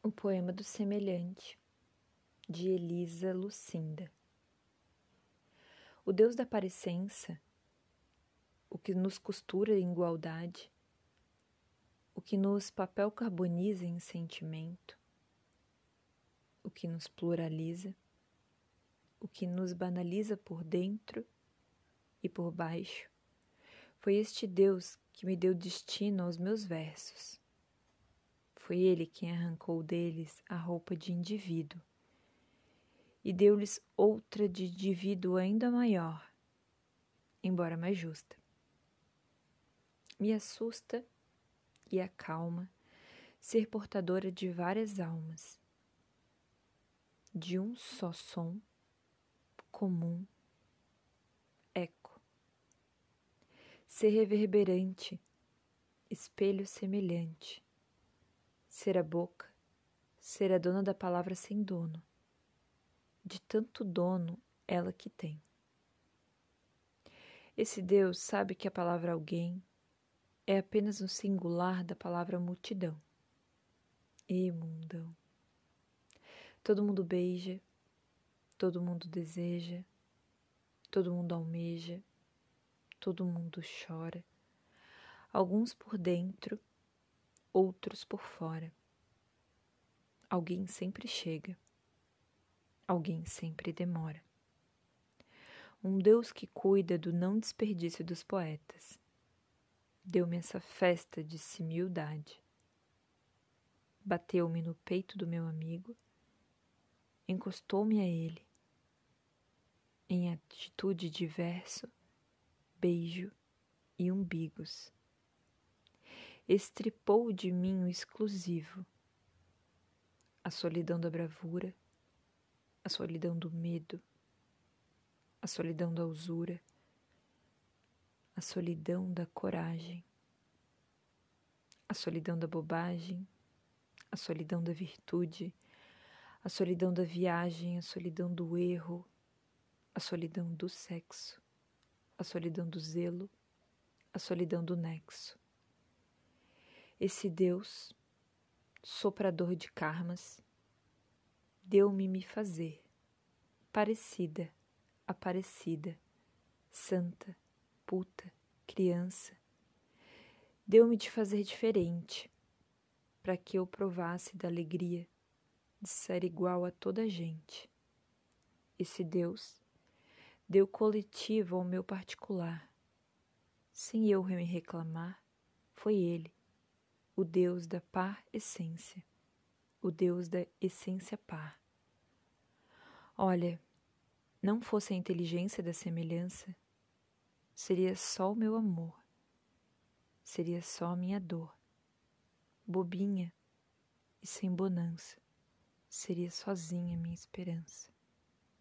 O poema do semelhante, de Elisa Lucinda. O Deus da parecença, o que nos costura em igualdade, o que nos papel carboniza em sentimento, o que nos pluraliza, o que nos banaliza por dentro e por baixo, foi este Deus que me deu destino aos meus versos foi ele quem arrancou deles a roupa de indivíduo e deu-lhes outra de indivíduo ainda maior, embora mais justa. Me assusta e acalma ser portadora de várias almas, de um só som comum, eco. Ser reverberante, espelho semelhante ser a boca, ser a dona da palavra sem dono, de tanto dono ela que tem. Esse Deus sabe que a palavra alguém é apenas um singular da palavra multidão. E mundão. Todo mundo beija, todo mundo deseja, todo mundo almeja, todo mundo chora, alguns por dentro outros por fora. Alguém sempre chega, alguém sempre demora. Um Deus que cuida do não desperdício dos poetas. Deu-me essa festa de simildade. Bateu-me no peito do meu amigo, encostou-me a ele. Em atitude de verso, beijo e umbigos estripou de mim o exclusivo, a solidão da bravura, a solidão do medo, a solidão da usura, a solidão da coragem, a solidão da bobagem, a solidão da virtude, a solidão da viagem, a solidão do erro, a solidão do sexo, a solidão do zelo, a solidão do nexo esse Deus, soprador de karmas, deu-me me fazer, parecida, aparecida, santa, puta, criança. Deu-me de fazer diferente, para que eu provasse da alegria de ser igual a toda a gente. Esse Deus deu coletivo ao meu particular. Sem eu me reclamar, foi Ele o Deus da par essência, o Deus da essência par. Olha, não fosse a inteligência da semelhança, seria só o meu amor, seria só a minha dor, bobinha e sem bonança, seria sozinha minha esperança.